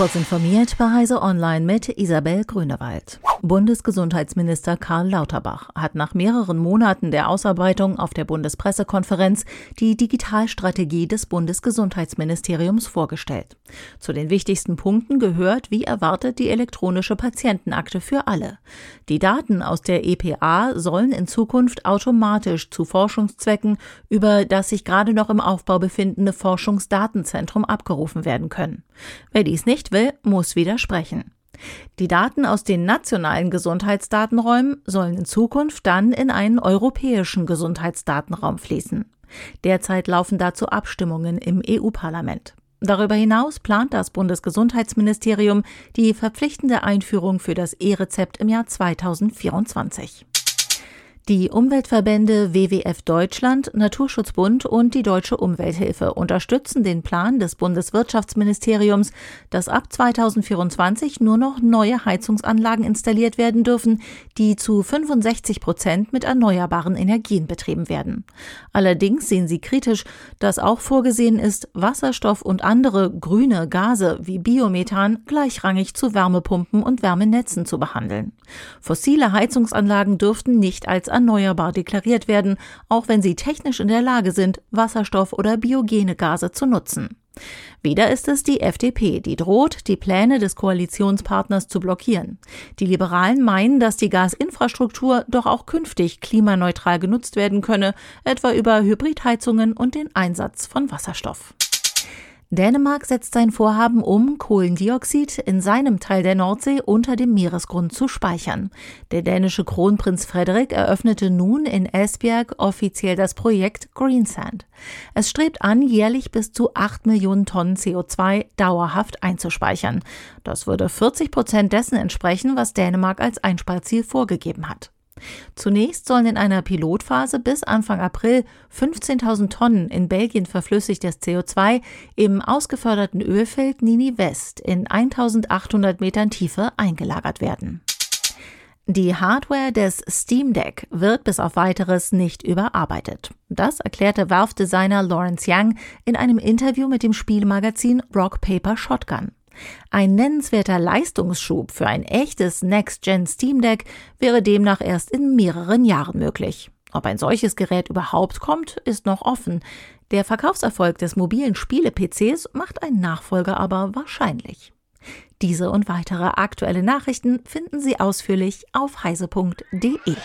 Kurz informiert bei Heise Online mit Isabel Grünewald. Bundesgesundheitsminister Karl Lauterbach hat nach mehreren Monaten der Ausarbeitung auf der Bundespressekonferenz die Digitalstrategie des Bundesgesundheitsministeriums vorgestellt. Zu den wichtigsten Punkten gehört, wie erwartet, die elektronische Patientenakte für alle. Die Daten aus der EPA sollen in Zukunft automatisch zu Forschungszwecken über das sich gerade noch im Aufbau befindende Forschungsdatenzentrum abgerufen werden können. Wer dies nicht will, muss widersprechen. Die Daten aus den nationalen Gesundheitsdatenräumen sollen in Zukunft dann in einen europäischen Gesundheitsdatenraum fließen. Derzeit laufen dazu Abstimmungen im EU-Parlament. Darüber hinaus plant das Bundesgesundheitsministerium die verpflichtende Einführung für das E-Rezept im Jahr 2024. Die Umweltverbände WWF Deutschland, Naturschutzbund und die Deutsche Umwelthilfe unterstützen den Plan des Bundeswirtschaftsministeriums, dass ab 2024 nur noch neue Heizungsanlagen installiert werden dürfen, die zu 65 Prozent mit erneuerbaren Energien betrieben werden. Allerdings sehen sie kritisch, dass auch vorgesehen ist, Wasserstoff und andere grüne Gase wie Biomethan gleichrangig zu Wärmepumpen und Wärmenetzen zu behandeln. Fossile Heizungsanlagen dürften nicht als erneuerbar deklariert werden, auch wenn sie technisch in der Lage sind, Wasserstoff oder biogene Gase zu nutzen. Wieder ist es die FDP, die droht, die Pläne des Koalitionspartners zu blockieren. Die Liberalen meinen, dass die Gasinfrastruktur doch auch künftig klimaneutral genutzt werden könne, etwa über Hybridheizungen und den Einsatz von Wasserstoff. Dänemark setzt sein Vorhaben um, Kohlendioxid in seinem Teil der Nordsee unter dem Meeresgrund zu speichern. Der dänische Kronprinz Frederik eröffnete nun in Esbjerg offiziell das Projekt Greensand. Es strebt an, jährlich bis zu 8 Millionen Tonnen CO2 dauerhaft einzuspeichern. Das würde 40 Prozent dessen entsprechen, was Dänemark als Einsparziel vorgegeben hat. Zunächst sollen in einer Pilotphase bis Anfang April 15.000 Tonnen in Belgien verflüssigtes CO2 im ausgeförderten Ölfeld Nini West in 1800 Metern Tiefe eingelagert werden. Die Hardware des Steam Deck wird bis auf weiteres nicht überarbeitet. Das erklärte Valve-Designer Lawrence Young in einem Interview mit dem Spielmagazin Rock Paper Shotgun. Ein nennenswerter Leistungsschub für ein echtes Next-Gen Steam Deck wäre demnach erst in mehreren Jahren möglich. Ob ein solches Gerät überhaupt kommt, ist noch offen. Der Verkaufserfolg des mobilen Spiele-PCs macht ein Nachfolger aber wahrscheinlich. Diese und weitere aktuelle Nachrichten finden Sie ausführlich auf heise.de.